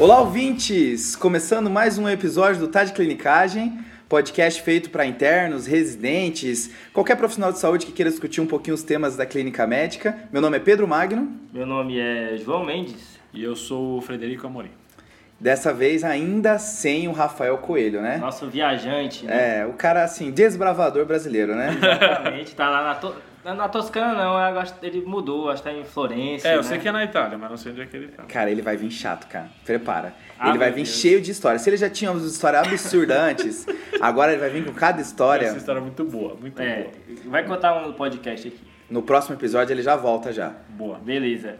Olá, ouvintes! Começando mais um episódio do Tá de Clinicagem, podcast feito para internos, residentes, qualquer profissional de saúde que queira discutir um pouquinho os temas da clínica médica. Meu nome é Pedro Magno. Meu nome é João Mendes. E eu sou o Frederico Amorim. Dessa vez ainda sem o Rafael Coelho, né? Nosso viajante, né? É, o cara assim, desbravador brasileiro, né? Exatamente, tá lá na, to... na Toscana não, eu acho ele mudou, acho que tá em Florença. É, eu né? sei que é na Itália, mas não sei onde é que ele tá. Cara, ele vai vir chato, cara. Prepara. Ah, ele vai vir Deus. cheio de história. Se ele já tinha uma história absurda antes, agora ele vai vir com cada história. Essa história é muito boa, muito É, vai contar um podcast aqui. No próximo episódio ele já volta já. boa. Boa. Beleza.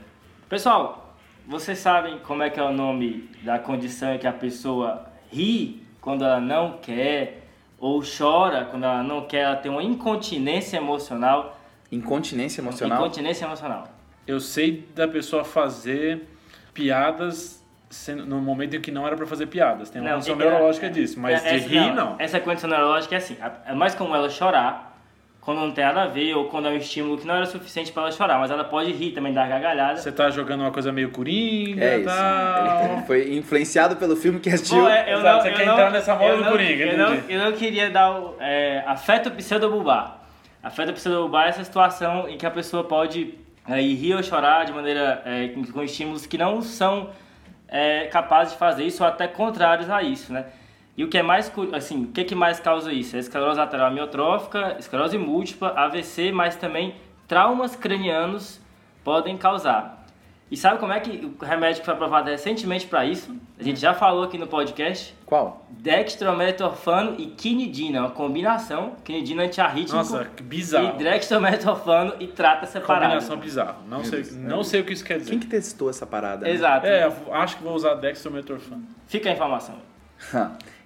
Pessoal, vocês sabem como é que é o nome da condição em que a pessoa ri quando ela não quer ou chora quando ela não quer, ela tem uma incontinência emocional. Incontinência emocional. Incontinência emocional. Eu sei da pessoa fazer piadas no momento em que não era pra fazer piadas. Tem uma condição é- neurológica é- disso, mas é- de essa- rir, não. Essa condição neurológica é assim, é mais como ela chorar quando não tem nada a ver ou quando é um estímulo que não era suficiente para ela chorar, mas ela pode rir também dar gargalhada. Você tá jogando uma coisa meio coringa É e isso. tal. Ele foi influenciado pelo filme que assistiu. Bom, é, eu Exato, não, você eu quer não- entrar nessa moda do não- Coringa, eu não, eu não queria dar o é, afeto pseudobulbar. Afeto pseudobulbar é essa situação em que a pessoa pode é, ir rir ou chorar de maneira é, com- estímulos que não são é, capazes de fazer isso ou até contrários a isso, né? E o que é mais, assim, o que, que mais causa isso? É esclerose lateral amiotrófica, esclerose múltipla, AVC, mas também traumas cranianos podem causar. E sabe como é que o remédio que foi aprovado recentemente para isso? A gente já falou aqui no podcast. Qual? Dextrometorfano e quinidina, uma combinação, quinidina antiarrítmico Nossa, que e bizarro. dextrometorfano e trata separado. Combinação bizarra. Não sei, não sei o que isso quer dizer. Quem que testou essa parada? né? Exato. É, eu acho que vou usar dextrometorfano. Fica a informação.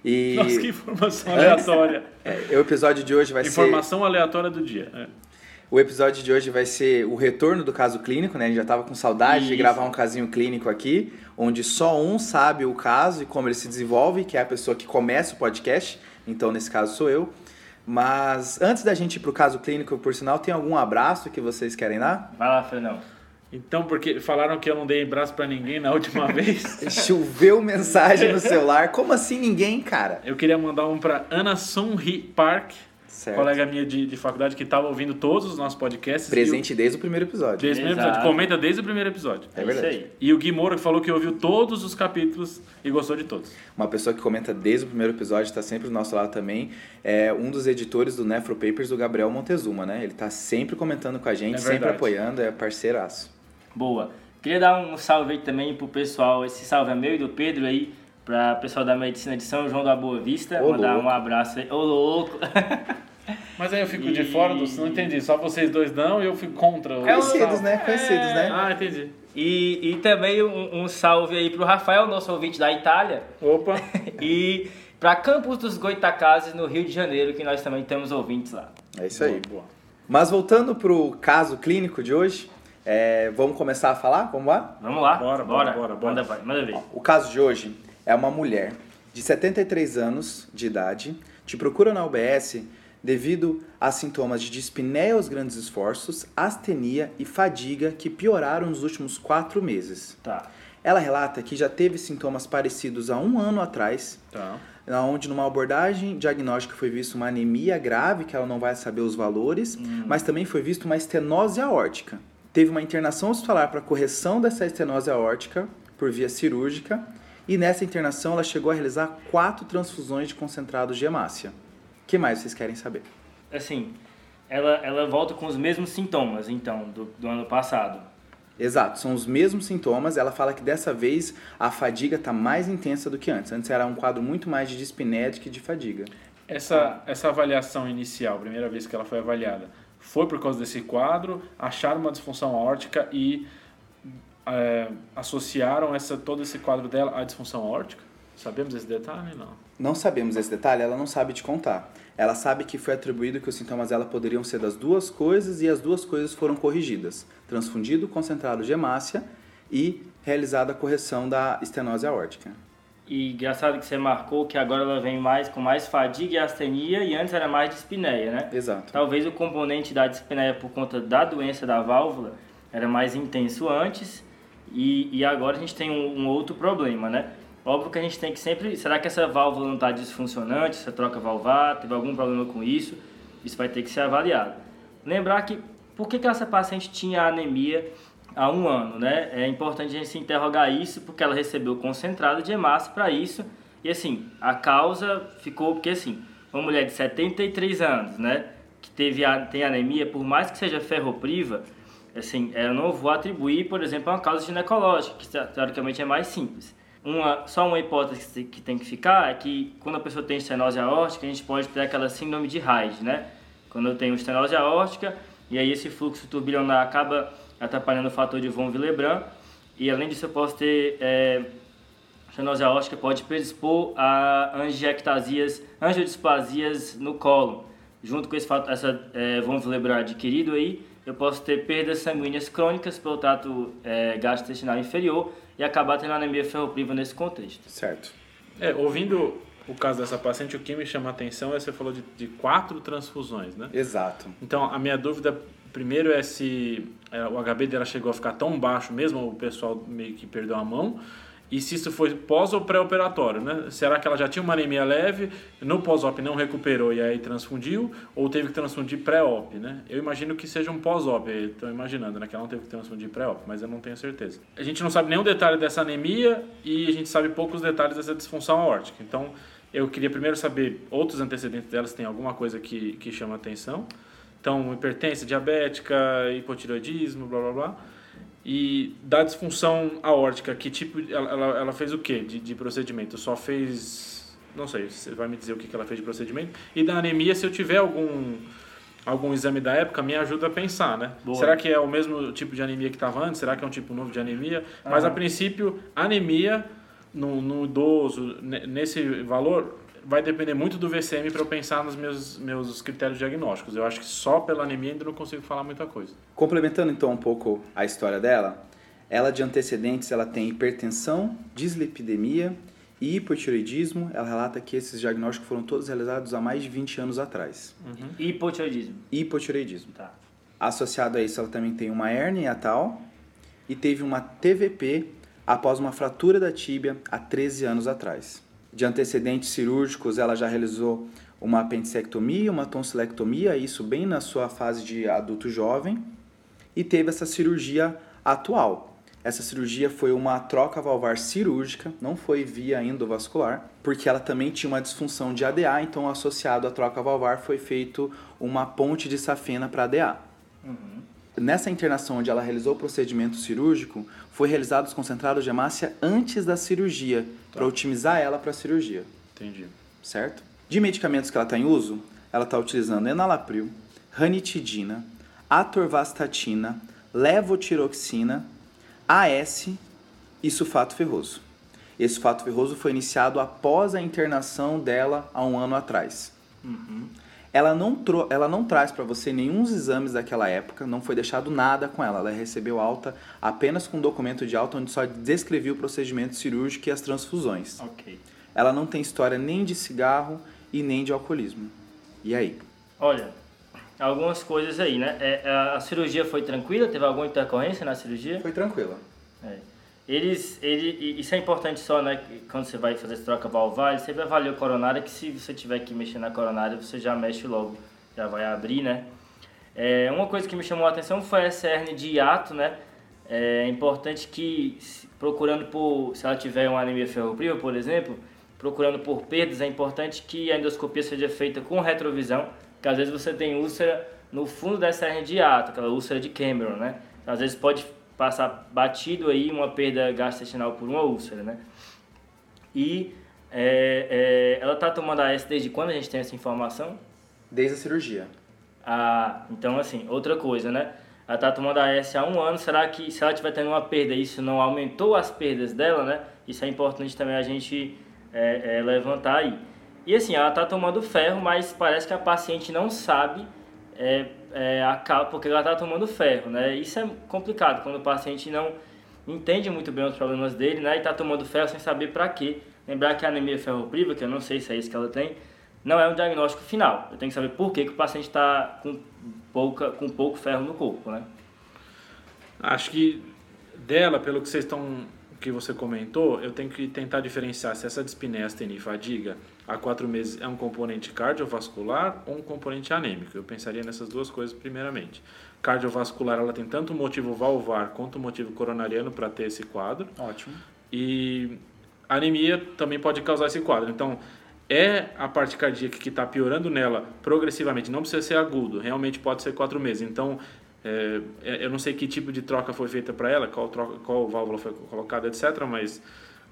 e Nossa, que informação aleatória. é, o episódio de hoje vai ser. Informação aleatória do dia. É. O episódio de hoje vai ser o retorno do caso clínico, né? A gente já tava com saudade de Isso. gravar um casinho clínico aqui, onde só um sabe o caso e como ele se desenvolve, que é a pessoa que começa o podcast. Então, nesse caso, sou eu. Mas antes da gente ir pro caso clínico, por sinal, tem algum abraço que vocês querem dar? Vai lá, Fernão. Então, porque falaram que eu não dei braço pra ninguém na última vez, Choveu mensagem no celular. Como assim ninguém, cara? eu queria mandar um pra Ana Sunri Park, Certo. colega minha de, de faculdade que estava ouvindo todos os nossos podcasts. Presente desde o primeiro o, episódio. desde o primeiro episódio. Comenta desde o primeiro episódio. É É, verdade. isso aí. E o Gui Moura que falou que ouviu todos os capítulos e gostou de todos. Uma pessoa que comenta desde o primeiro episódio, está sempre do nosso lado também, é um dos editores do Nefro Papers, o Gabriel Montezuma, né? Ele tá sempre comentando com a gente, É sempre apoiando, é parceiraço. Boa. Queria dar um salve aí também pro pessoal, esse salve é meu e do Pedro aí, pra pessoal da medicina de São João da Boa Vista. Ô, Mandar louco. um abraço aí. Ô, louco! Mas aí eu fico de E- fora, do, não entendi. Só vocês dois dão e eu fico contra. o- É Conhecidos, né? Conhecidos, né? Ah, entendi. E, e também um, um salve aí pro Rafael, nosso ouvinte da Itália. Opa. E pra Campos dos Goitacazes, no Rio de Janeiro, que nós também temos ouvintes lá. É isso aí. Boa, boa. Mas voltando pro caso clínico de hoje, é, vamos começar a falar? Vamos lá? Vamos lá? Bora, bora, bora, bora. Manda, vai, manda ver. O caso de hoje é uma mulher de 73 anos de idade, te procura na UBS devido a sintomas de dispneia aos grandes esforços, astenia e fadiga que pioraram nos últimos quatro meses. Tá. Ela relata que já teve sintomas parecidos há um ano atrás, Tá. onde numa abordagem diagnóstica foi visto uma anemia grave, que ela não vai saber os valores, mas também foi visto uma estenose aórtica. Teve uma internação hospitalar para correção dessa estenose aórtica por via cirúrgica, e nessa internação ela chegou a realizar quatro transfusões de concentrado de hemácia. O que mais vocês querem saber? Assim, ela, ela volta com os mesmos sintomas, então, do, do ano passado. Exato, são os mesmos sintomas. Ela fala que dessa vez a fadiga está mais intensa do que antes. Antes era um quadro muito mais de dispneia do que de fadiga. Essa, essa avaliação inicial, primeira vez que ela foi avaliada, foi por causa desse quadro, acharam uma disfunção aórtica e é, associaram essa, todo esse quadro dela à disfunção aórtica? Sabemos esse detalhe? Não. Não sabemos esse detalhe, ela não sabe te contar. Ela sabe que foi atribuído que os sintomas dela poderiam ser das duas coisas e as duas coisas foram corrigidas. Transfundido concentrado de hemácia e realizada a correção da estenose aórtica. E engraçado que você marcou que agora ela vem mais com mais fadiga e astenia e antes era mais dispneia, né? Exato. Talvez o componente da dispneia por conta da doença da válvula era mais intenso antes e, e agora a gente tem um, um outro problema, né? Óbvio que a gente tem que sempre. Será que essa válvula não está disfuncionante? Essa troca valvar? Teve algum problema com isso? Isso vai ter que ser avaliado. Lembrar que por que, que essa paciente tinha anemia há um ano, né? É importante a gente se interrogar isso porque ela recebeu concentrado de hemácia para isso. E assim, a causa ficou porque assim, uma mulher de 73 anos, né? Que teve a, tem anemia, por mais que seja ferropriva, assim, eu não vou atribuir, por exemplo, a uma causa ginecológica, que teoricamente é mais simples. Uma, só uma hipótese que tem que ficar é que quando a pessoa tem estenose aórtica, a gente pode ter aquela síndrome de Hyde, né? Quando eu tenho estenose aórtica, e aí esse fluxo turbilionar acaba atrapalhando o fator de von Willebrand, e além disso eu posso ter é, estenose aórtica pode predispor a angiectasias, angiodisplasias no colo. Junto com esse fato, essa é, von Willebrand adquirido aí, eu posso ter perdas sanguíneas crônicas pelo trato é, gastrointestinal inferior e acabar tendo anemia ferropriva nesse contexto. Certo. É, ouvindo o caso dessa paciente, o que me chama a atenção é que você falou de, de quatro transfusões, né? Exato. Então, a minha dúvida primeiro é se é, o HB dela chegou a ficar tão baixo mesmo, o pessoal meio que perdeu a mão e se isso foi pós ou pré-operatório, né? Será que ela já tinha uma anemia leve, no pós-op não recuperou e aí transfundiu, ou teve que transfundir pré-op, né? Eu imagino que seja um pós-op, estou imaginando, né? Que ela não teve que transfundir pré-op, mas eu não tenho certeza. A gente não sabe nenhum detalhe dessa anemia e a gente sabe poucos detalhes dessa disfunção aórtica. Então, eu queria primeiro saber outros antecedentes dela, se tem alguma coisa que, que chama atenção. Então, hipertensão diabética, hipotiroidismo, blá blá blá. E da disfunção aórtica, que tipo. Ela, ela, fez o que de, de procedimento? Só fez. Não sei, você vai me dizer o que, que ela fez de procedimento. E da anemia, se eu tiver algum algum exame da época, me ajuda a pensar, né? Boa. Será que é o mesmo tipo de anemia que estava antes? Será que é um tipo novo de anemia? Mas, a princípio, anemia no, no idoso, nesse valor, vai depender muito do VCM para eu pensar nos meus, meus critérios diagnósticos. Eu acho que só pela anemia ainda não consigo falar muita coisa. Complementando então um pouco a história dela, ela de antecedentes ela tem hipertensão, dislipidemia e hipotiroidismo. Ela relata que esses diagnósticos foram todos realizados há mais de 20 anos atrás. Uhum. Hipotiroidismo. Hipotiroidismo. Tá. Associado a isso, ela também tem uma hernia atal e teve uma TVP após uma fratura da tíbia há 13 anos atrás de antecedentes cirúrgicos, ela já realizou uma apendicectomia, uma tonsilectomia, isso bem na sua fase de adulto jovem, e teve essa cirurgia atual. Essa cirurgia foi uma troca valvar cirúrgica, não foi via endovascular, porque ela também tinha uma disfunção de ADA, então associado à troca valvar foi feito uma ponte de safena para ADA. Uhum. Nessa internação onde ela realizou o procedimento cirúrgico, foi realizado os concentrados de hemácia antes da cirurgia, tá. para otimizar ela para a cirurgia. Entendi. Certo? De medicamentos que ela está em uso, ela está utilizando enalapril, ranitidina, atorvastatina, levotiroxina, AS e sulfato ferroso. Esse sulfato ferroso foi iniciado após a internação dela há um ano atrás. Uhum ela não, ela não traz para você nenhum exames daquela época, não foi deixado nada com ela. Ela recebeu alta apenas com um documento de alta onde só descrevia o procedimento cirúrgico e as transfusões. Ok. Ela não tem história nem de cigarro e nem de alcoolismo. E aí? Olha, algumas coisas aí, né? É, a cirurgia foi tranquila? Teve alguma intercorrência na cirurgia? Foi tranquila. É. Eles, ele, isso é importante só, né? Quando você vai fazer essa troca valvar, ele sempre avalia a coronária, que se você tiver que mexer na coronária, você já mexe logo, já vai abrir, né? É, uma coisa que me chamou a atenção foi essa hernia de hiato, né? É importante que, procurando por, se ela tiver uma anemia ferropriva, por exemplo, procurando por perdas, é importante que a endoscopia seja feita com retrovisão, porque às vezes você tem úlcera no fundo dessa hernia de hiato, aquela úlcera de Cameron, né? Às vezes pode passar batido aí uma perda gastrointestinal por uma úlcera, né? E é, é, ela está tomando AS desde quando a gente tem essa informação? Desde a cirurgia. Ah, então assim, outra coisa, né? Ela está tomando AS há um ano, será que se ela estiver tendo uma perda, isso não aumentou as perdas dela, né? Isso é importante também a gente é, é levantar aí. E assim, ela está tomando ferro, mas parece que a paciente não sabe é, acaba porque ela está tomando ferro, né? Isso é complicado quando o paciente não entende muito bem os problemas dele, né? E está tomando ferro sem saber para quê. Lembrar que a anemia ferropriva, que eu não sei se é isso que ela tem, não é um diagnóstico final. Eu tenho que saber por que, que o paciente está com, pouca, com pouco ferro no corpo, né? Acho que dela, pelo que vocês estão que você comentou, eu tenho que tentar diferenciar se essa dispneia astenir fadiga há quatro meses é um componente cardiovascular ou um componente anêmico. Eu pensaria nessas duas coisas primeiramente. Cardiovascular, ela tem tanto motivo valvar quanto motivo coronariano para ter esse quadro. Ótimo. E anemia também pode causar esse quadro. Então, é a parte cardíaca que está piorando nela progressivamente, não precisa ser agudo, realmente pode ser quatro meses. Então, é, eu não sei que tipo de troca foi feita para ela, qual, troca, qual válvula foi colocada, etc., mas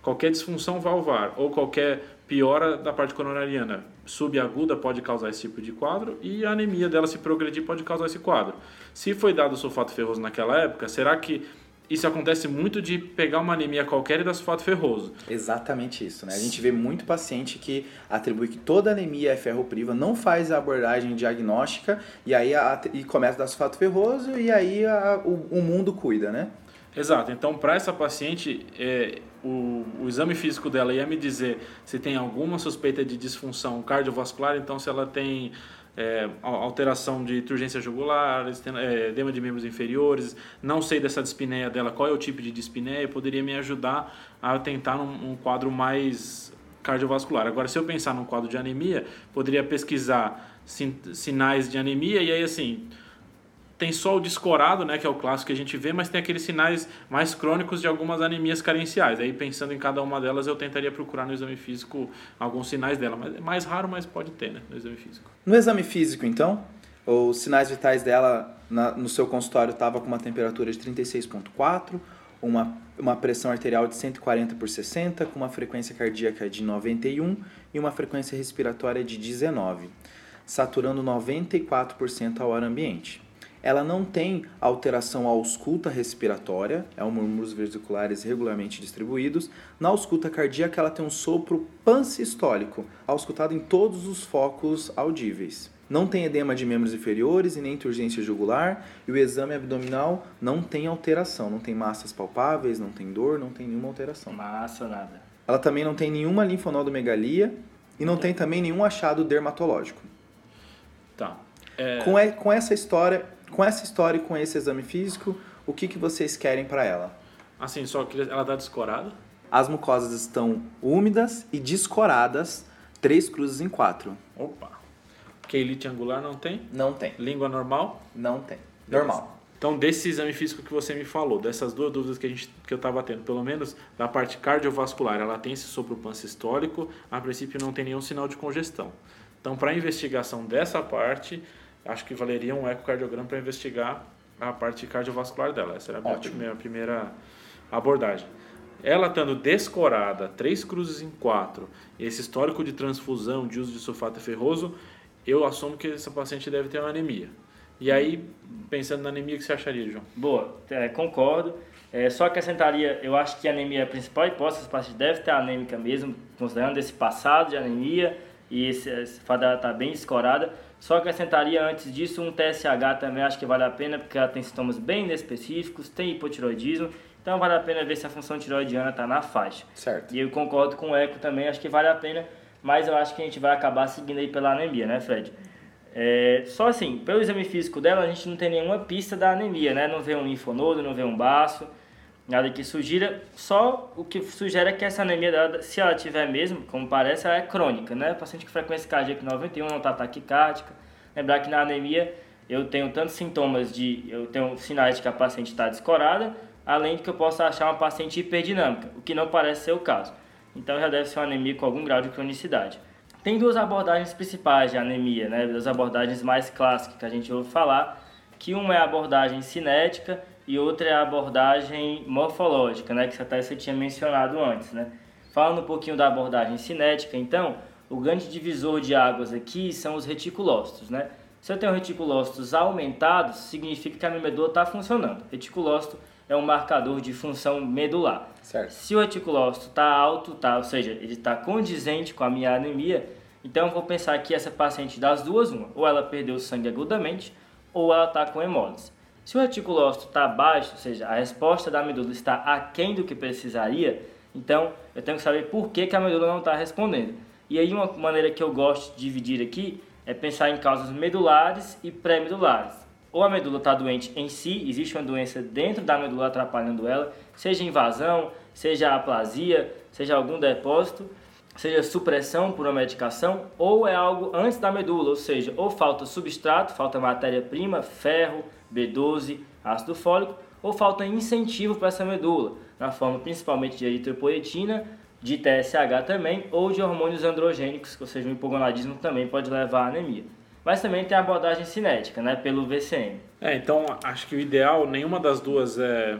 qualquer disfunção valvar ou qualquer piora da parte coronariana subaguda pode causar esse tipo de quadro e a anemia dela se progredir pode causar esse quadro. Se foi dado sulfato ferroso naquela época, será que isso acontece muito de pegar uma anemia qualquer e dar sulfato ferroso. Exatamente isso, né? A gente vê muito paciente que atribui que toda anemia é ferropriva, não faz a abordagem diagnóstica e aí a, e começa a dar sulfato ferroso e aí a, o, o mundo cuida, né? Exato. Então, para essa paciente, é, o, o, exame físico dela ia me dizer se tem alguma suspeita de disfunção cardiovascular, então se ela tem é, alteração de turgência jugular, é, edema de membros inferiores, não sei dessa dispneia dela, qual é o tipo de dispneia, poderia me ajudar a tentar um, um quadro mais cardiovascular. Agora, se eu pensar num quadro de anemia, poderia pesquisar sin, sinais de anemia e aí assim tem só o descorado, né, que é o clássico que a gente vê, mas tem aqueles sinais mais crônicos de algumas anemias carenciais. Aí, pensando em cada uma delas, eu tentaria procurar no exame físico alguns sinais dela. Mas é mais raro, mas pode ter, né, no exame físico. No exame físico, então, os sinais vitais dela na, no seu consultório estava com uma temperatura de 36,4, uma, uma pressão arterial de 140 por 60, com uma frequência cardíaca de 91 e uma frequência respiratória de 19, saturando 94% ao ar ambiente ela não tem alteração ausculta respiratória, é um murmúrios vesiculares regularmente distribuídos. Na ausculta cardíaca, ela tem um sopro pansistólico, auscultado em todos os focos audíveis. Não tem edema de membros inferiores e nem turgência jugular, e o exame abdominal não tem alteração, não tem massas palpáveis, não tem dor, não tem nenhuma alteração. Massa, nada. Ela também não tem nenhuma linfonodomegalia e não tem também nenhum achado dermatológico. Tá. É... Com, e, com essa história, com essa história e com esse exame físico, o que, que vocês querem para ela? Assim, só que ela está descorada? As mucosas estão úmidas e descoradas, três cruzes em quatro. Opa! Keilite angular não tem? Não tem. Língua normal? Não tem. Normal. Então, desse exame físico que você me falou, dessas duas dúvidas que, a gente, que eu estava tendo, pelo menos da parte cardiovascular, ela tem esse sopro pansistólico, a princípio não tem nenhum sinal de congestão. Então, para a investigação dessa parte, acho que valeria um ecocardiograma para investigar a parte cardiovascular dela. Essa era a minha primeira, primeira abordagem. Ela estando descorada, três cruzes em quatro, esse histórico de transfusão, de uso de sulfato ferroso, eu assumo que essa paciente deve ter uma anemia. E aí, pensando na anemia, o que você acharia, João? Boa, é, concordo. É, só acrescentaria, eu acho que a anemia é a principal hipótese, essa paciente deve ter anêmica mesmo, considerando esse passado de anemia e esse, esse fato dela estar tá bem descorada. Só acrescentaria antes disso um TSH também, acho que vale a pena, porque ela tem sintomas bem específicos, tem hipotiroidismo, então vale a pena ver se a função tiroidiana está na faixa. Certo. E eu concordo com o eco também, acho que vale a pena, mas eu acho que a gente vai acabar seguindo aí pela anemia, né, Fred? É, só assim, pelo exame físico dela, a gente não tem nenhuma pista da anemia, né? Não vê um linfonodo, não vê um baço, nada que sugira. Só o que sugere é que essa anemia dela, se ela tiver mesmo, como parece, ela é crônica, né? Paciente com frequência cardíaca 91 não está taquicárdica. Lembrar que na anemia eu tenho tantos sintomas de, eu tenho sinais de que a paciente está descorada, além de que eu possa achar uma paciente hiperdinâmica, o que não parece ser o caso. Então já deve ser uma anemia com algum grau de cronicidade. Tem duas abordagens principais de anemia, né? Duas abordagens mais clássicas que a gente ouve falar, que uma é a abordagem cinética e outra é a abordagem morfológica, né, que até você tinha mencionado antes, né? Falando um pouquinho da abordagem cinética, então, o grande divisor de águas aqui são os reticulócitos, né? Se eu tenho reticulócitos aumentados, significa que a minha medula está funcionando. Reticulócito é um marcador de função medular. Certo. Se o reticulócito está alto, tá, ou seja, ele está condizente com a minha anemia, então eu vou pensar que essa paciente das duas, uma, ou ela perdeu sangue agudamente, ou ela está com hemólise. Se o reticulócito está baixo, ou seja, a resposta da medula está aquém do que precisaria, então eu tenho que saber por que, que a medula não está respondendo. E aí uma maneira que eu gosto de dividir aqui é pensar em causas medulares e pré-medulares. ou a medula está doente em si, existe uma doença dentro da medula atrapalhando ela, seja invasão, seja aplasia, seja algum depósito, seja supressão por uma medicação, ou é algo antes da medula, ou seja, ou falta substrato, falta matéria-prima, ferro, B12, ácido fólico, ou falta incentivo para essa medula, na forma principalmente de eritropoetina, de TSH também, ou de hormônios androgênicos, ou seja, o hipogonadismo também pode levar à anemia. Mas também tem a abordagem cinética, né, pelo VCM. É, então acho que o ideal, nenhuma das duas é,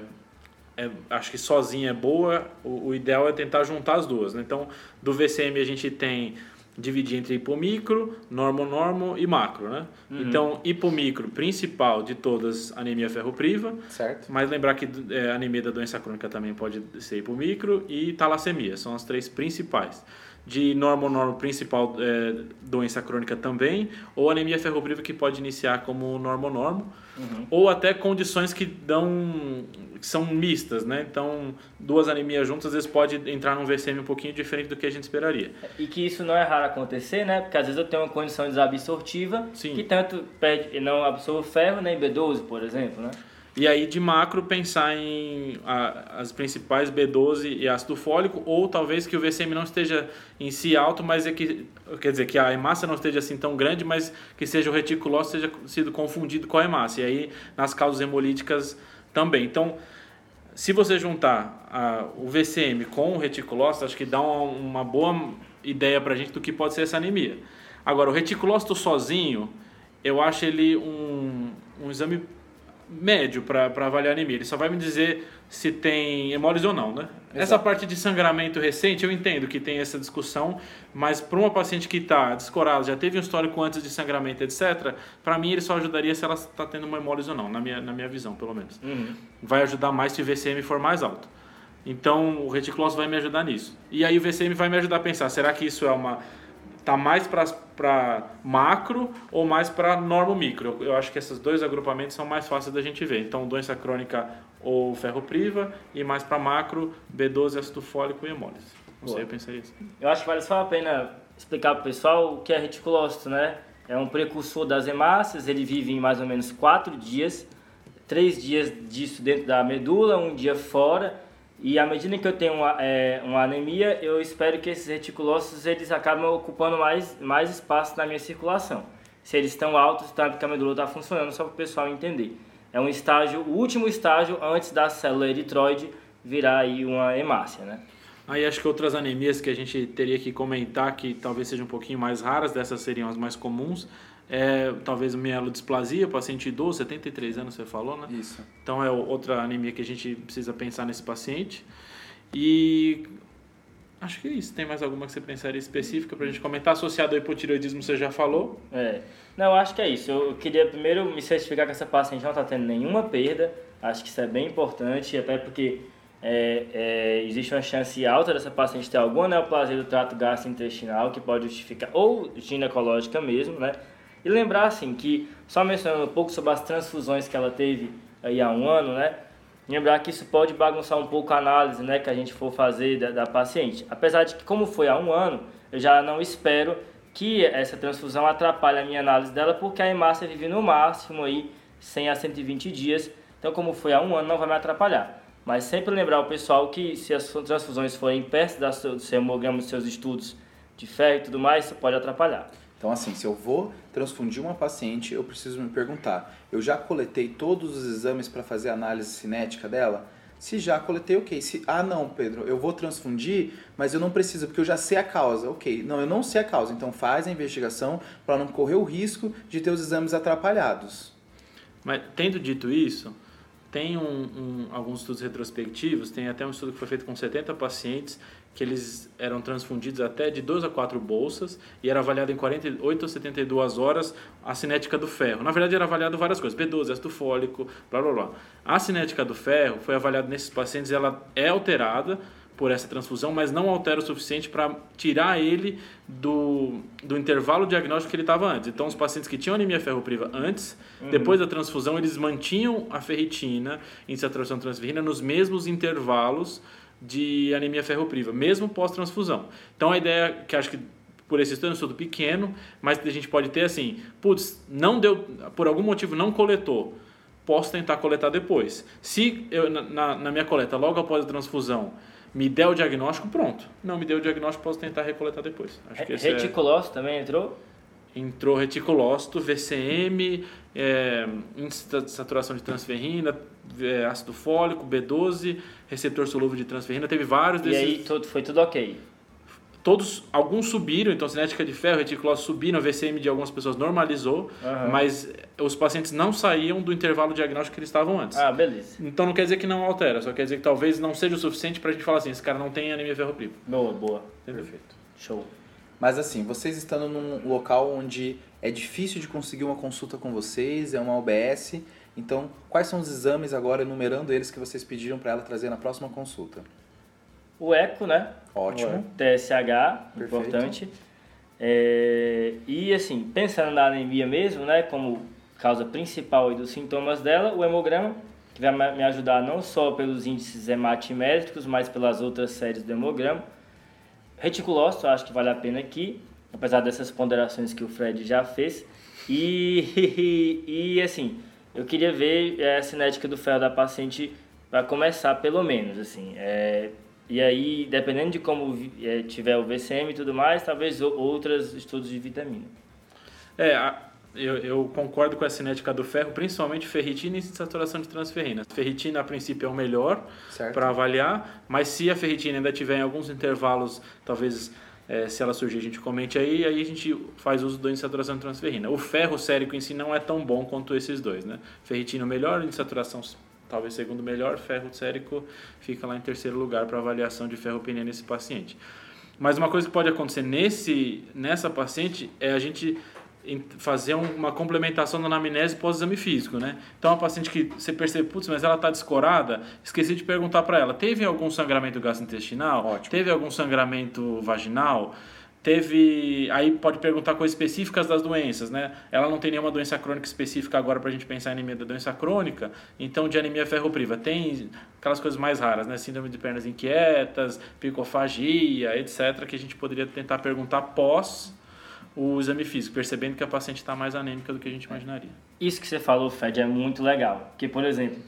é acho que sozinha é boa, o, o, ideal é tentar juntar as duas, né? Então, do VCM a gente tem dividir entre hipomicro, normo-normo e macro, né? Uhum. Então, hipomicro, principal de todas, anemia ferropriva. Certo. Mas lembrar que é, anemia da doença crônica também pode ser hipomicro e talassemia, são as três principais de normo-normo principal é, doença crônica também, ou anemia ferropriva que pode iniciar como normo-normo, uhum. ou até condições que dão que são mistas, né? Então, duas anemias juntas às vezes pode entrar num VCM um pouquinho diferente do que a gente esperaria. E que isso não é raro acontecer, né? Porque às vezes eu tenho uma condição desabsortiva Sim. que tanto perde, não absorve ferro nem B12, por exemplo, né? E aí de macro pensar em a, as principais B12 e ácido fólico, ou talvez que o VCM não esteja em si alto, mas é que quer dizer que a hemácia não esteja assim tão grande, mas que seja o reticulócito seja sido confundido com a hemácia. E aí nas causas hemolíticas também. Então, se você juntar a, o VCM com o reticulócito, acho que dá uma, uma boa ideia para a gente do que pode ser essa anemia. Agora, o reticulócito sozinho, eu acho ele um, um exame médio para avaliar anemia. Ele só vai me dizer se tem hemólise ou não, né? Exato. Essa parte de sangramento recente, eu entendo que tem essa discussão, mas para uma paciente que está descorada, já teve um histórico antes de sangramento, etc., para mim ele só ajudaria se ela está tendo uma hemólise ou não, na minha, na minha visão, pelo menos. Uhum. Vai ajudar mais se o VCM for mais alto. Então, o reticulose vai me ajudar nisso. E aí o VCM vai me ajudar a pensar, será que isso é uma tá mais para macro ou mais para normo micro. Eu, eu, acho que esses dois agrupamentos são mais fáceis da gente ver. Então, doença crônica ou ferropriva e mais para macro, B12, ácido fólico e hemólise. Não Boa. sei, eu pensei isso. Eu acho que vale só a pena explicar para o pessoal o que é reticulócito, né? É um precursor das hemácias, ele vive em mais ou menos quatro dias, três dias disso dentro da medula, um dia fora, e à medida que eu tenho uma, é, uma anemia, eu espero que esses reticulócitos eles acabem ocupando mais, mais espaço na minha circulação. Se eles estão altos, tá, porque a medula está funcionando, só para o pessoal entender. É um estágio, o último estágio antes da célula eritroide virar aí uma hemácia, né? Aí acho que outras anemias que a gente teria que comentar, que talvez sejam um pouquinho mais raras, dessas seriam as mais comuns, é, talvez mielodisplasia, paciente idoso, 73 anos você falou, né? Isso. Então é outra anemia que a gente precisa pensar nesse paciente. E acho que é isso. Tem mais alguma que você pensaria específica para a gente comentar? Associado ao hipotireoidismo, você já falou? É. Não, acho que é isso. Eu queria primeiro me certificar que essa paciente não está tendo nenhuma perda. Acho que isso é bem importante, até porque é, é, existe uma chance alta dessa paciente ter alguma neoplasia do trato gastrointestinal que pode justificar, ou ginecológica mesmo, né? E lembrar assim que, só mencionando um pouco sobre as transfusões que ela teve aí há um ano, né? Lembrar que isso pode bagunçar um pouco a análise né, que a gente for fazer da, da paciente. Apesar de que, como foi há um ano, eu já não espero que essa transfusão atrapalhe a minha análise dela, porque a hemácia vive no máximo aí 100 a 120 dias. Então, como foi há um ano, não vai me atrapalhar. Mas sempre lembrar o pessoal que se as transfusões forem perto do seu hemograma, dos seus estudos de fé e tudo mais, isso pode atrapalhar. Então, assim, se eu vou transfundir uma paciente, eu preciso me perguntar: eu já coletei todos os exames para fazer a análise cinética dela? Se já coletei, ok. Se, ah, não, Pedro, eu vou transfundir, mas eu não preciso, porque eu já sei a causa. Ok, não, eu não sei a causa. Então faz a investigação para não correr o risco de ter os exames atrapalhados. Mas, tendo dito isso, tem um, um, alguns estudos retrospectivos, tem até um estudo que foi feito com 70 pacientes que eles eram transfundidos até de 2 a 4 bolsas e era avaliado em 48 a 72 horas a cinética do ferro. Na verdade, era avaliado várias coisas, B12, ácido fólico, blá blá blá. A cinética do ferro foi avaliada nesses pacientes, ela é alterada por essa transfusão, mas não altera o suficiente para tirar ele do, do intervalo diagnóstico que ele estava antes. Então, os pacientes que tinham anemia ferropriva antes, uhum. depois da transfusão, eles mantinham a ferritina em saturação transferrina nos mesmos intervalos de anemia ferropriva, mesmo pós-transfusão. Então a ideia que acho que por esse estudo, um estudo pequeno, mas a gente pode ter assim, putz, não deu, por algum motivo não coletou, posso tentar coletar depois. Se eu, na, na minha coleta, logo após a transfusão, me der o diagnóstico, pronto. Não me deu o diagnóstico, posso tentar recoletar depois. Acho que Reticulócito é... também entrou? Entrou reticulócito, VCM, é, índice de saturação de transferrina, é, ácido fólico, B12, receptor solúvel de transferrina, teve vários desses. E aí tudo, foi tudo ok? Todos, alguns subiram, então cinética de ferro, reticulose subiram, a VCM de algumas pessoas normalizou, uhum. mas os pacientes não saíam do intervalo diagnóstico que eles estavam antes. Ah, beleza. Então não quer dizer que não altera, só quer dizer que talvez não seja o suficiente para a gente falar assim, esse cara não tem anemia ferropriva. Boa, boa. Entendeu? Perfeito. Show. Mas assim, vocês estando num local onde é difícil de conseguir uma consulta com vocês, é uma OBS, então quais são os exames agora, enumerando eles, que vocês pediram para ela trazer na próxima consulta? o eco, né? Ótimo. TSH, Perfeito. importante. É, e assim, pensando na anemia mesmo, né, como causa principal dos sintomas dela, o hemograma, que vai me ajudar não só pelos índices hematimétricos, mas pelas outras séries do hemograma. Reticulócito, acho que vale a pena aqui, apesar dessas ponderações que o Fred já fez. E, e, e assim, eu queria ver a cinética do ferro da paciente para começar, pelo menos, assim. É, e aí, dependendo de como é, tiver o VCM e tudo mais, talvez outros estudos de vitamina. É, eu, eu, concordo com a cinética do ferro, principalmente ferritina e saturação de transferrina. Ferritina, a princípio, é o melhor para avaliar, mas se a ferritina ainda tiver em alguns intervalos, talvez é, se ela surgir, a gente comente aí, aí a gente faz uso do índice de transferrina. O ferro sérico em si não é tão bom quanto esses dois, né? Ferritina o melhor, índice de saturação talvez segundo melhor, ferro sérico fica lá em terceiro lugar para avaliação de ferropenia nesse paciente. Mas uma coisa que pode acontecer nesse, nessa paciente é a gente fazer uma complementação da anamnese pós-exame físico, né? Então, a paciente que você percebe, putz, mas ela está descorada, esqueci de perguntar para ela, teve algum sangramento gastrointestinal? Ótimo. Teve algum sangramento vaginal? Teve. Aí pode perguntar coisas específicas das doenças, né? Ela não tem nenhuma doença crônica específica agora para a gente pensar em anemia da doença crônica, então de anemia ferropriva. Tem aquelas coisas mais raras, né? Síndrome de pernas inquietas, picofagia, etc., que a gente poderia tentar perguntar pós o exame físico, percebendo que a paciente está mais anêmica do que a gente imaginaria. Isso que você falou, Fed, é muito legal. Porque, por exemplo,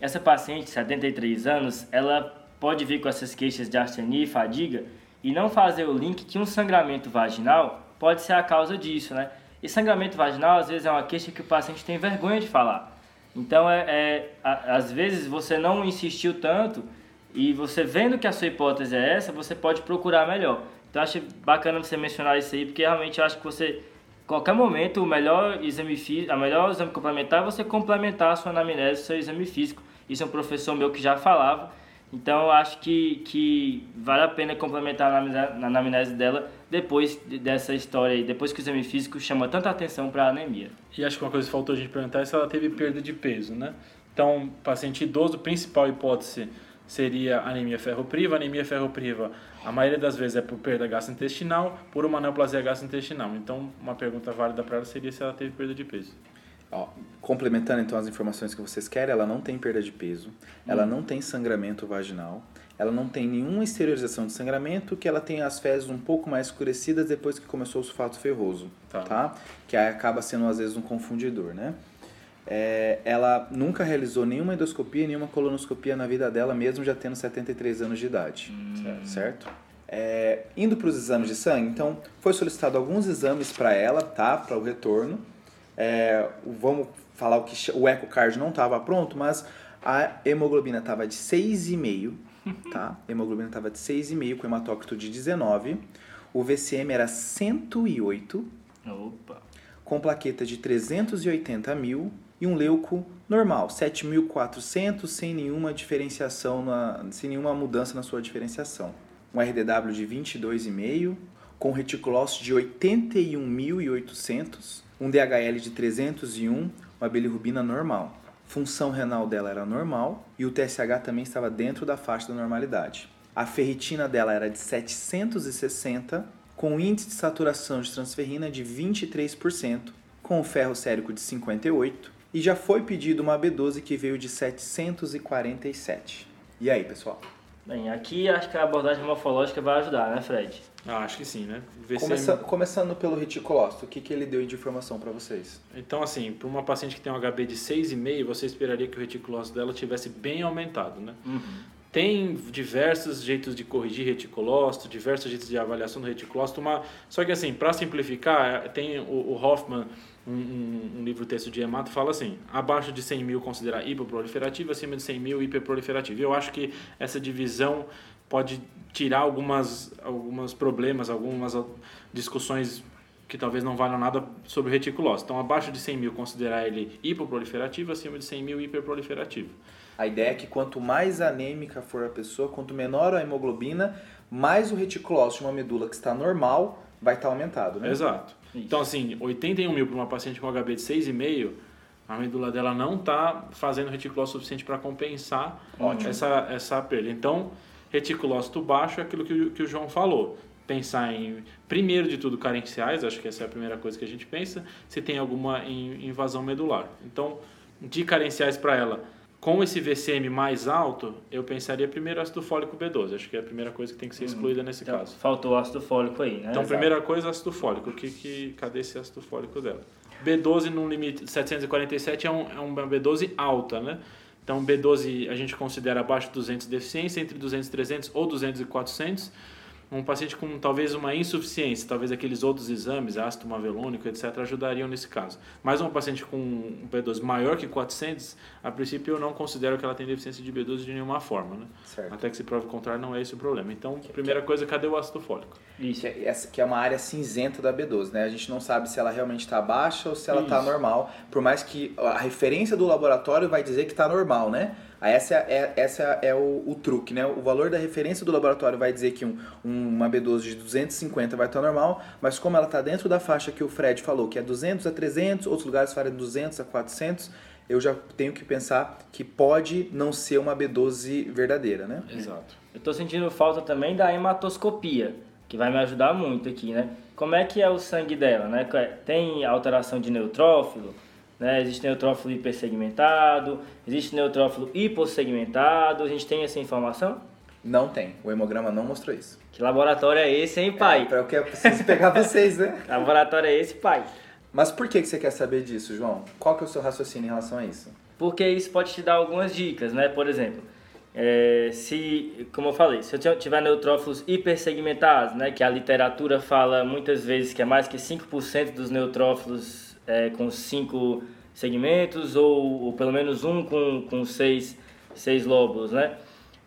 essa paciente, 73 anos, ela pode vir com essas queixas de astenia e fadiga e não fazer o link que um sangramento vaginal pode ser a causa disso, né? E sangramento vaginal às vezes é uma queixa que o paciente tem vergonha de falar. Então, é, é a, às vezes você não insistiu tanto e você vendo que a sua hipótese é essa, você pode procurar melhor. Então, acho bacana você mencionar isso aí, porque realmente eu acho que você, qualquer momento, o melhor exame físico, a melhor exame complementar é você complementar a sua anamnese, seu exame físico. Isso é um professor meu que já falava. Então acho que, que vale a pena complementar na anamnese dela depois dessa história aí, depois que o exame físico chama tanta atenção para a anemia. E acho que uma coisa que faltou a gente perguntar é se ela teve perda de peso, né? Então, paciente idoso, principal hipótese seria anemia ferropriva. Anemia ferropriva, a maioria das vezes é por perda gastrointestinal, por uma neoplasia gastrointestinal. Então, uma pergunta válida para ela seria se ela teve perda de peso. Ó, complementando então as informações que vocês querem, ela não tem perda de peso, hum. ela não tem sangramento vaginal, ela não tem nenhuma exteriorização de sangramento, que ela tem as fezes um pouco mais escurecidas depois que começou o sulfato ferroso, tá? tá? Que aí acaba sendo às vezes um confundidor, né? É, ela nunca realizou nenhuma endoscopia, nenhuma colonoscopia na vida dela, mesmo já tendo 73 anos de idade, hum. certo? É, indo para os exames de sangue, então foi solicitado alguns exames para ela, tá? Para o retorno. É, vamos falar o que o ecocard não estava pronto, mas a hemoglobina estava de 6,5, tá? A hemoglobina estava de 6,5 com hematócrito de 19. O VCM era 108. Opa. Com plaqueta de 380 mil e um leuco normal, 7.400, sem nenhuma diferenciação, na, sem nenhuma mudança na sua diferenciação. Um RDW de 22,5, com reticulócito de 81.800 um DHL de 301, uma bilirrubina normal. Função renal dela era normal e o TSH também estava dentro da faixa da normalidade. A ferritina dela era de 760, com índice de saturação de transferrina de 23%, com o ferro sérico de 58, e já foi pedido uma B12 que veio de 747. E aí, pessoal? Bem, aqui acho que a abordagem morfológica vai ajudar, né, Fred? Ah, acho que sim, né? VCM... Começa, começando pelo reticulócito, o que, que ele deu de informação para vocês? Então, assim, para uma paciente que tem um HB de 6,5, você esperaria que o reticulócito dela tivesse bem aumentado, né? Uhum. Tem diversos jeitos de corrigir reticulócito, diversos jeitos de avaliação do reticulócito, uma... só que assim, para simplificar, tem o, o Hoffman, um, um, um, livro texto de hemato, fala assim, abaixo de 100 mil considerar hipoproliferativo, acima de 100 mil hiperproliferativo. Eu acho que essa divisão pode tirar algumas, alguns problemas, algumas discussões que talvez não valham nada sobre o reticulose. Então, abaixo de 100 mil, considerar ele hipoproliferativo, acima de 100 mil, hiperproliferativo. A ideia é que quanto mais anêmica for a pessoa, quanto menor a hemoglobina, mais o reticulócito de uma medula que está normal vai estar aumentado, né? Exato. Isso. Então, assim, 81 mil para uma paciente com HB de 6,5, a medula dela não está fazendo reticulose suficiente para compensar essa, essa perda. Então, Reticulócito baixo é aquilo que o, que o João falou. Pensar em, primeiro de tudo, carenciais, acho que essa é a primeira coisa que a gente pensa, se tem alguma invasão medular. Então, de carenciais para ela, com esse VCM mais alto, eu pensaria primeiro ácido fólico B12. Acho que é a primeira coisa que tem que ser excluída hum, nesse então, caso. Faltou ácido fólico aí, né? Então, Exato. primeira coisa, ácido fólico. Que, que, cadê esse ácido fólico dela? B12 no limite 747 é, um, é uma B12 alta, né? Então, B12 a gente considera abaixo de 200 de deficiência, entre 200 e 300 ou 200 e 400 um paciente com talvez uma insuficiência, talvez aqueles outros exames, ácido mavelônico, etc., ajudariam nesse caso. Mas um paciente com um B12 maior que 400, a princípio eu não considero que ela tem deficiência de B12 de nenhuma forma, né? Certo. Até que se prove o contrário, não é esse o problema. Então, que, primeira que, coisa, cadê o ácido fólico? Isso, essa que é uma área cinzenta da B12, né? A gente não sabe se ela realmente está baixa ou se ela está normal, por mais que a referência do laboratório vai dizer que está normal, né? Essa é, essa é o, o, truque, né? O valor da referência do laboratório vai dizer que um, uma B12 de 250 vai estar normal, mas como ela está dentro da faixa que o Fred falou, que é 200 a 300, outros lugares falam 200 a 400, eu já tenho que pensar que pode não ser uma B12 verdadeira, né? Exato. Eu estou sentindo falta também da hematoscopia, que vai me ajudar muito aqui, né? Como é que é o sangue dela, né? Tem alteração de neutrófilo? Né? Existe neutrófilo hipersegmentado, existe neutrófilo hipossegmentado. A gente tem essa informação? Não tem. O hemograma não mostrou isso. Que laboratório é esse, hein, pai? É, para o que eu preciso pegar vocês, né? que laboratório é esse, pai? Mas por que você quer saber disso, João? Qual que é o seu raciocínio em relação a isso? Porque isso pode te dar algumas dicas, né? Por exemplo, é, se, como eu falei, se eu tiver neutrófilos hipersegmentados, né, que a literatura fala muitas vezes que é mais que 5% dos neutrófilos é, com cinco segmentos ou, ou, pelo menos um com, com seis, seis lóbulos, né?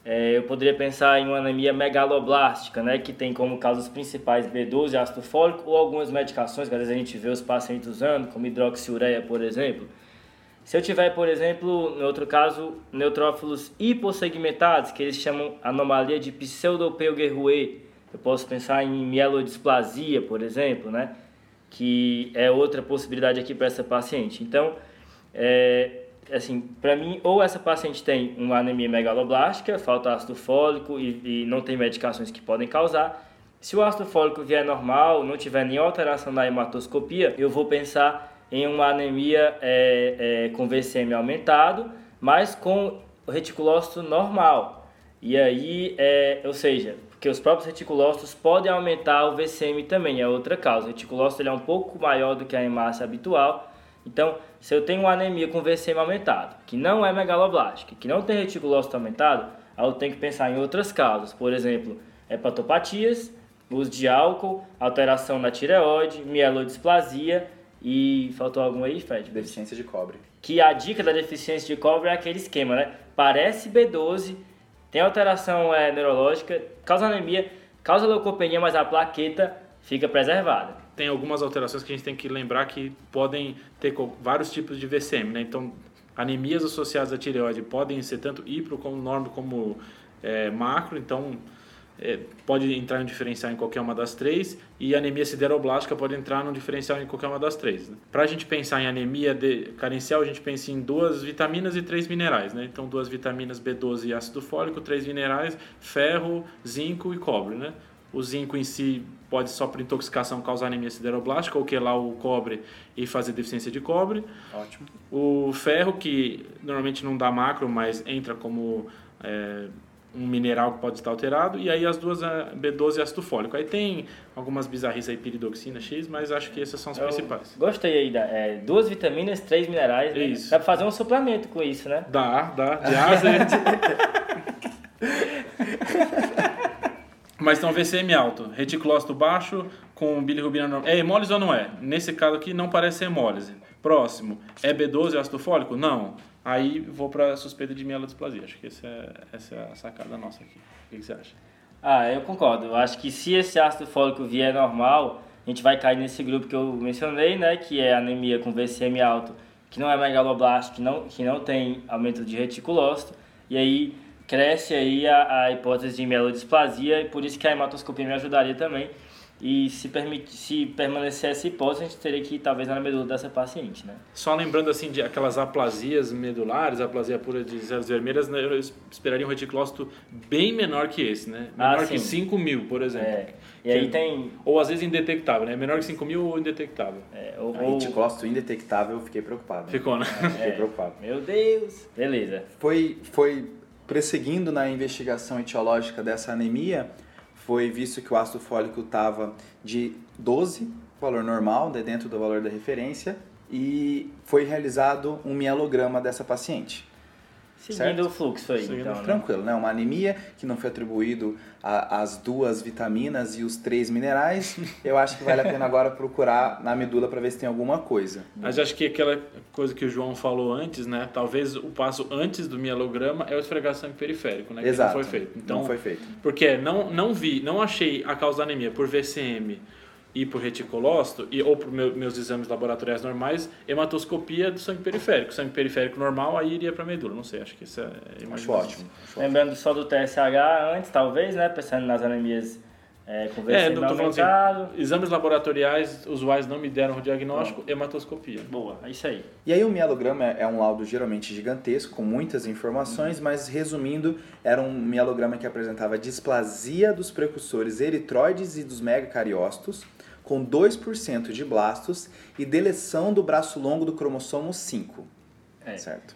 É, eu poderia pensar em uma anemia megaloblástica, né, que tem como causas principais B12 e ácido fólico ou algumas medicações que às vezes a gente vê os pacientes usando, como hidroxiureia, por exemplo. Se eu tiver, por exemplo, no outro caso, neutrófilos hipossegmentados, que eles chamam anomalia de pseudopeuguerrouet, eu posso pensar em mielodisplasia, por exemplo, né? Que é outra possibilidade aqui para essa paciente. Então, é, assim, para mim, ou essa paciente tem uma anemia megaloblástica, falta ácido fólico e, e, não tem medicações que podem causar. Se o ácido fólico vier normal, não tiver nenhuma alteração na hematoscopia, eu vou pensar em uma anemia é, é, com VCM aumentado, mas com reticulócito normal. E aí, é, ou seja, porque os próprios reticulócitos podem aumentar o VCM também, é outra causa. O reticulócito ele é um pouco maior do que a hemácia habitual. Então, se eu tenho uma anemia com VCM aumentado, que não é megaloblástica, que não tem reticulócito aumentado, aí eu tenho que pensar em outras causas. Por exemplo, hepatopatias, uso de álcool, alteração na tireoide, mielodisplasia e faltou algum aí, Fred? Deficiência de cobre. Que a dica da deficiência de cobre é aquele esquema, né? Parece B12, tem alteração é, neurológica, causa anemia, causa leucopenia, mas a plaqueta fica preservada. Tem algumas alterações que a gente tem que lembrar que podem ter vários tipos de VCM, né? Então, anemias associadas à tireoide podem ser tanto hipro como normo como é, macro, então é, pode entrar em diferencial em qualquer uma das três e anemia sideroblástica pode entrar no diferencial em qualquer uma das três. Né? Para a gente pensar em anemia de, carencial, a gente pensa em duas vitaminas e três minerais. Né? Então, duas vitaminas B12 e ácido fólico, três minerais, ferro, zinco e cobre. Né? O zinco em si pode só por intoxicação causar anemia sideroblástica ou que lá o cobre e fazer deficiência de cobre. Ótimo. O ferro, que normalmente não dá macro, mas entra como... É, um mineral que pode estar alterado, e aí as duas é B12 e ácido fólico. Aí tem algumas bizarrices aí, piridoxina, X, mas acho que esses são os Eu principais. Gostei aí, da, é, duas vitaminas, três minerais. né? Isso. Dá pra fazer um suplemento com isso, né? Dá, dá, de A. Mas então VCM alto, reticulócito baixo com bilirrubina normal. É hemólise ou não é? Nesse caso aqui não parece hemólise. Próximo, é B12 ácido fólico? Não. Aí vou para suspeita de mielodisplasia. Acho que esse é, essa é a sacada nossa aqui. O que você acha? Ah, eu concordo. Eu acho que se esse ácido fólico vier normal, a gente vai cair nesse grupo que eu mencionei, né? Que é anemia com VCM alto, que não é megaloblasto, que não, que não tem aumento de reticulócito. E aí cresce aí a, a hipótese de mielodisplasia e por isso que a hematoscopia me ajudaria também. E se, permite, se permanecer essa hipótese, a gente teria que ir talvez na medula dessa paciente, né? Só lembrando assim de aquelas aplasias medulares, aplasia pura de células vermelhas, né, eu esperaria um reticulócito bem menor que esse, né? Ah, Menor que sim. 5 mil, por exemplo. É, e aí Que- tem. Ou às vezes indetectável, né? Menor que 5 mil ou indetectável. É, ou, ou- reticócito indetectável, eu fiquei preocupado. Ficou, né? Fiquei é, preocupado. Meu Deus! Beleza. Foi, foi prosseguindo na investigação etiológica dessa anemia, foi visto que o ácido fólico estava de 12, valor normal, né, dentro do valor da referência, e foi realizado um mielograma dessa paciente. Seguindo Certo? o fluxo aí, Seguindo o então, né? Tranquilo, né? Uma anemia que não foi atribuído a- às duas vitaminas e os três minerais. Eu acho que vale a pena agora procurar na medula para ver se tem alguma coisa. Mas acho que aquela coisa que o João falou antes, né? Talvez o passo antes do mielograma é o esfregar sangue periférico, né? Que Exato. não foi feito. Então, não foi feito. Porque não, não vi, não achei a causa da anemia por VCM e por reticulócito, e, ou por meu- meus exames laboratoriais normais, hematoscopia do sangue periférico. Sangue periférico normal, aí iria para medula. Não sei, acho que isso é Acho ótimo. Acho ótimo. Lembrando só do TSH antes, talvez, né? Pensando nas anemias é, com É, assim, exames laboratoriais usuais não me deram o diagnóstico, hematoscopia. Boa, é isso aí. E aí o mielograma é é um laudo geralmente gigantesco, com muitas informações, mas resumindo, era um mielograma que apresentava displasia dos precursores eritroides e dos megacariócitos, com 2% de blastos e deleção do braço longo do cromossomo 5. É. Certo?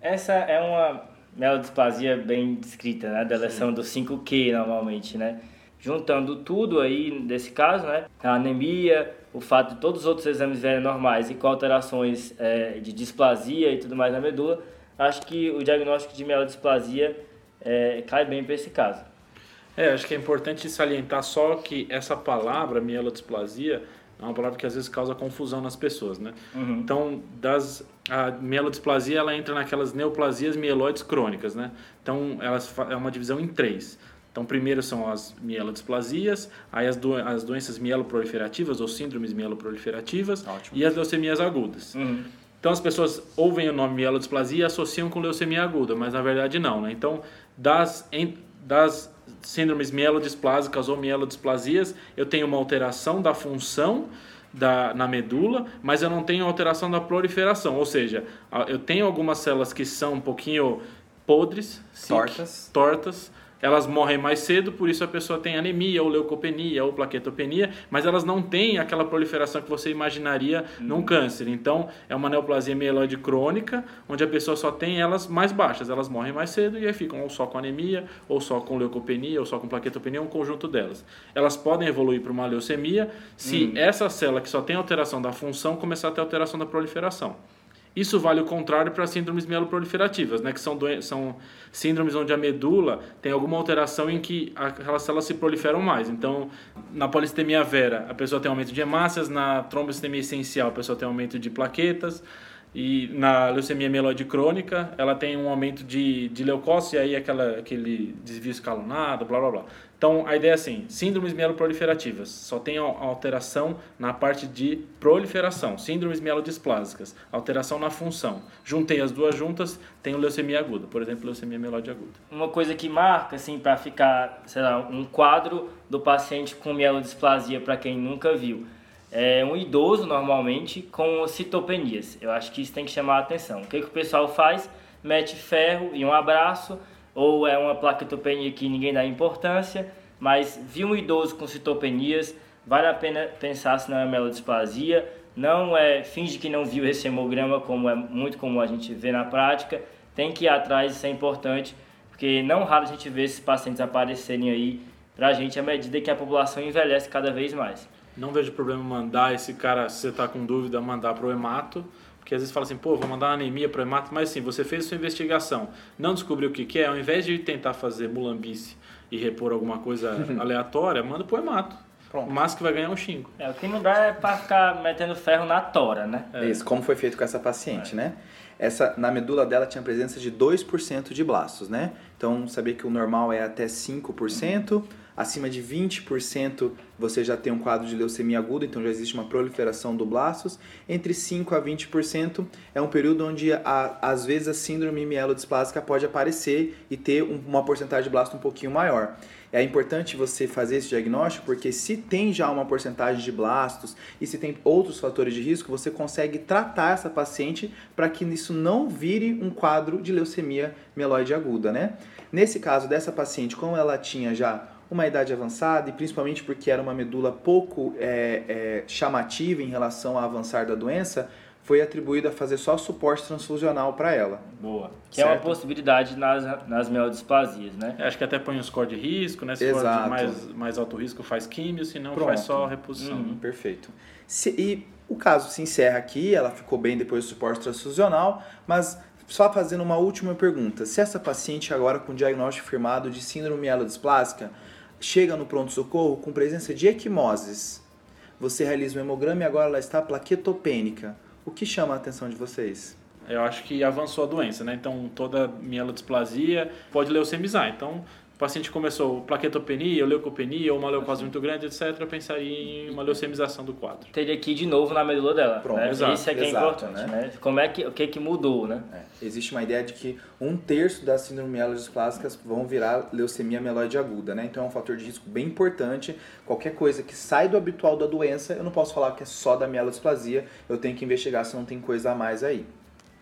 Essa é uma melodisplasia bem descrita, né? Deleção do 5Q normalmente, né? Juntando tudo aí, nesse caso, né? A anemia, o fato de todos os outros exames verem normais e com alterações é, de displasia e tudo mais na medula, acho que o diagnóstico de melodisplasia é, cai bem para esse caso. É, acho que é importante salientar só que essa palavra, mielodisplasia, é uma palavra que às vezes causa confusão nas pessoas, né? Então, das, a mielodisplasia, ela entra naquelas neoplasias mieloides crônicas, né? Então, elas é uma divisão em três. Então, primeiro são as mielodisplasias, aí as, do, as doenças mieloproliferativas ou síndromes mieloproliferativas Ótimo. e as leucemias agudas. Então as pessoas ouvem o nome mielodisplasia e associam com leucemia aguda, mas na verdade não, né? Então, das, em- das síndromes mielodisplásicas ou mielodisplasias, eu tenho uma alteração da função da, na medula, mas eu não tenho alteração da proliferação, ou seja, eu tenho algumas células que são um pouquinho podres, sick, Tortas. tortas, elas morrem mais cedo, por isso a pessoa tem anemia, ou leucopenia, ou plaquetopenia, mas elas não têm aquela proliferação que você imaginaria num câncer. Então, é uma neoplasia mieloide crônica, onde a pessoa só tem elas mais baixas, elas morrem mais cedo e aí ficam ou só com anemia, ou só com leucopenia, ou só com plaquetopenia, um conjunto delas. Elas podem evoluir para uma leucemia se essa célula que só tem alteração da função começar a ter alteração da proliferação. Isso vale o contrário para síndromes mieloproliferativas, né, que são, são síndromes onde a medula tem alguma alteração em que aquelas células se proliferam mais. Então, na polistemia vera, a pessoa tem aumento de hemácias, na trombocitemia essencial, a pessoa tem aumento de plaquetas, e na leucemia mieloide crônica, ela tem um aumento de, de leucócito e aí aquela, aquele desvio escalonado, blá blá blá. Então, a ideia é assim, síndromes mieloproliferativas, só tem al- alteração na parte de proliferação. Síndromes mielodisplásicas, alteração na função. Juntei as duas juntas, tenho leucemia aguda, por exemplo, leucemia mieloide aguda. Uma coisa que marca, assim, para ficar, sei lá, um quadro do paciente com mielodisplasia, para quem nunca viu. É um idoso, normalmente, com citopenias. Eu acho que isso tem que chamar a atenção. O que, que o pessoal faz? Mete ferro e um abraço, ou é uma plaquetopenia que ninguém dá importância, mas viu um idoso com citopenias, vale a pena pensar se não é melodisplasia. Não é, finge que não viu esse hemograma, como é muito comum a gente ver na prática. Tem que ir atrás, isso é importante, porque não raro a gente vê esses pacientes aparecerem aí pra gente à medida que a população envelhece cada vez mais. Não vejo problema mandar esse cara, se você tá com dúvida, mandar pro hemato. Porque às vezes fala assim, pô, vou mandar uma anemia pro hemato, mas assim, você fez sua investigação, não descobriu o que, que é, ao invés de tentar fazer mulambice e repor alguma coisa aleatória, manda pro hemato. Pronto. O máximo que vai ganhar é um 5. É, o que não dá é pra ficar metendo ferro na tora, né? É. Isso, como foi feito com essa paciente, né? Essa, na medula dela tinha presença de 2% de blastos, né? Então, saber que o normal é até 5%, acima de 20% você já tem um quadro de leucemia aguda, então já existe uma proliferação do blastos. Entre 5% a 20% é um período onde, a, às vezes, a síndrome mielodisplásica pode aparecer e ter um- uma porcentagem de blasto um pouquinho maior. É importante você fazer esse diagnóstico porque se tem já uma porcentagem de blastos e se tem outros fatores de risco, você consegue tratar essa paciente para que isso não vire um quadro de leucemia mieloide aguda, né? Nesse caso dessa paciente, como ela tinha já uma idade avançada e principalmente porque era uma medula pouco é, é, chamativa em relação ao avançar da doença, foi atribuído a fazer só suporte transfusional para ela. Boa. Que é uma Certo. possibilidade nas, nas mielodisplasias, né? É, acho que até põe um score de risco, né? Se for Exato. de mais, mais alto risco, faz químio, se não, faz só reposição. Uhum. Perfeito. Se- e o caso se encerra aqui, ela ficou bem depois do suporte transfusional, mas só fazendo uma última pergunta. Se essa paciente agora com diagnóstico firmado de síndrome mielodisplásica chega no pronto-socorro com presença de equimoses, você realiza o hemograma e agora ela está plaquetopênica, o que chama a atenção de vocês? Eu acho que avançou a doença, né? Então toda mielodisplasia pode leucemizar. Então paciente começou plaquetopenia, ou leucopenia, ou uma leucose muito grande, etc. Eu pensaria em uma leucemização do quadro. Teria que ir de novo na medula dela. Pronto, né? exato, Isso é que é exato, importante, né? né? Como é que, o que que mudou, né? É, existe uma ideia de que um terço das síndromes mielodisplásicas vão virar leucemia mieloide aguda, né? Então é um fator de risco bem importante. Qualquer coisa que sai do habitual da doença, eu não posso falar que é só da mielodisplasia, eu tenho que investigar se não tem coisa a mais aí.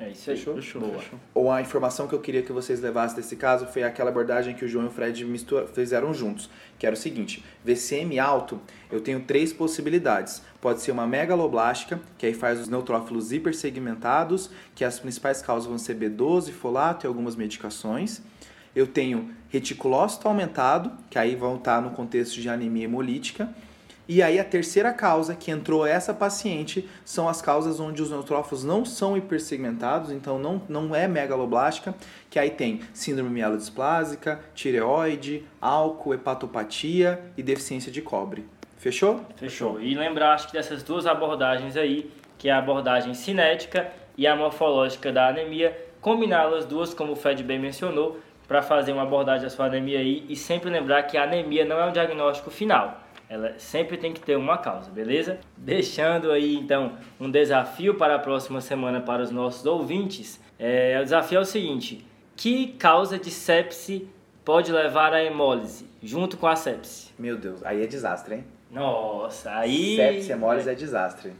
É isso aí. Fechou? Fechou, Boa. fechou. Ou a informação que eu queria que vocês levassem desse caso foi aquela abordagem que o João e o Fred mistura, fizeram juntos, que era o seguinte: VCM alto, eu tenho três possibilidades. Pode ser uma megaloblástica, que aí faz os neutrófilos hipersegmentados, que as principais causas vão ser B12, folato e algumas medicações. Eu tenho reticulócito aumentado, que aí vão estar no contexto de anemia hemolítica. E aí a terceira causa que entrou essa paciente são as causas onde os neutrófilos não são hipersegmentados, então não, não é megaloblástica, que aí tem síndrome mielodisplásica, tireoide, álcool, hepatopatia e deficiência de cobre. Fechou? Fechou. E lembrar, acho que dessas duas abordagens aí, que é a abordagem cinética e a morfológica da anemia, combiná-las duas, como o Fred bem mencionou, para fazer uma abordagem da sua anemia aí e sempre lembrar que a anemia não é um diagnóstico final. Ela sempre tem que ter uma causa, beleza? Deixando aí então um desafio para a próxima semana para os nossos ouvintes. É, o desafio é o seguinte: que causa de sepse pode levar à hemólise junto com a sepse? Meu Deus, aí é desastre, hein? Nossa, aí. Sepse hemólise é desastre.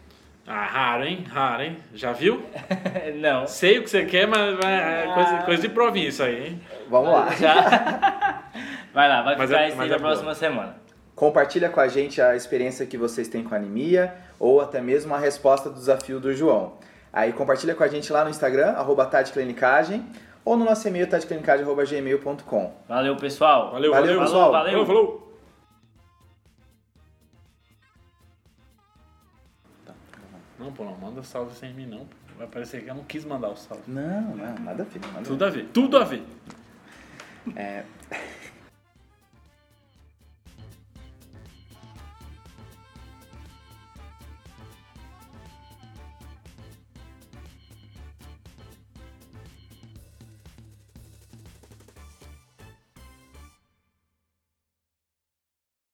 Ah, raro, hein? Raro, hein? Já viu? Não. Sei o que você quer, mas é coisa, coisa de provinha isso aí, hein? Vamos lá. Já. Vai lá, vai Mas ficar é- isso aí é na boa. próxima semana. Compartilha com a gente a experiência que vocês têm com anemia ou até mesmo a resposta do desafio do João. Aí compartilha com a gente lá no Instagram, arroba ou no nosso e-mail, tadeclinicagem.gmail.com. Valeu, pessoal. Valeu, Valeu, valeu. pessoal. valeu. Falou, falou. Não, pô, não manda salve sem mim, não. Vai parecer que eu não quis mandar o salve. Não, não, nada a ver. Nada a ver. Tudo a ver, tudo a ver. É,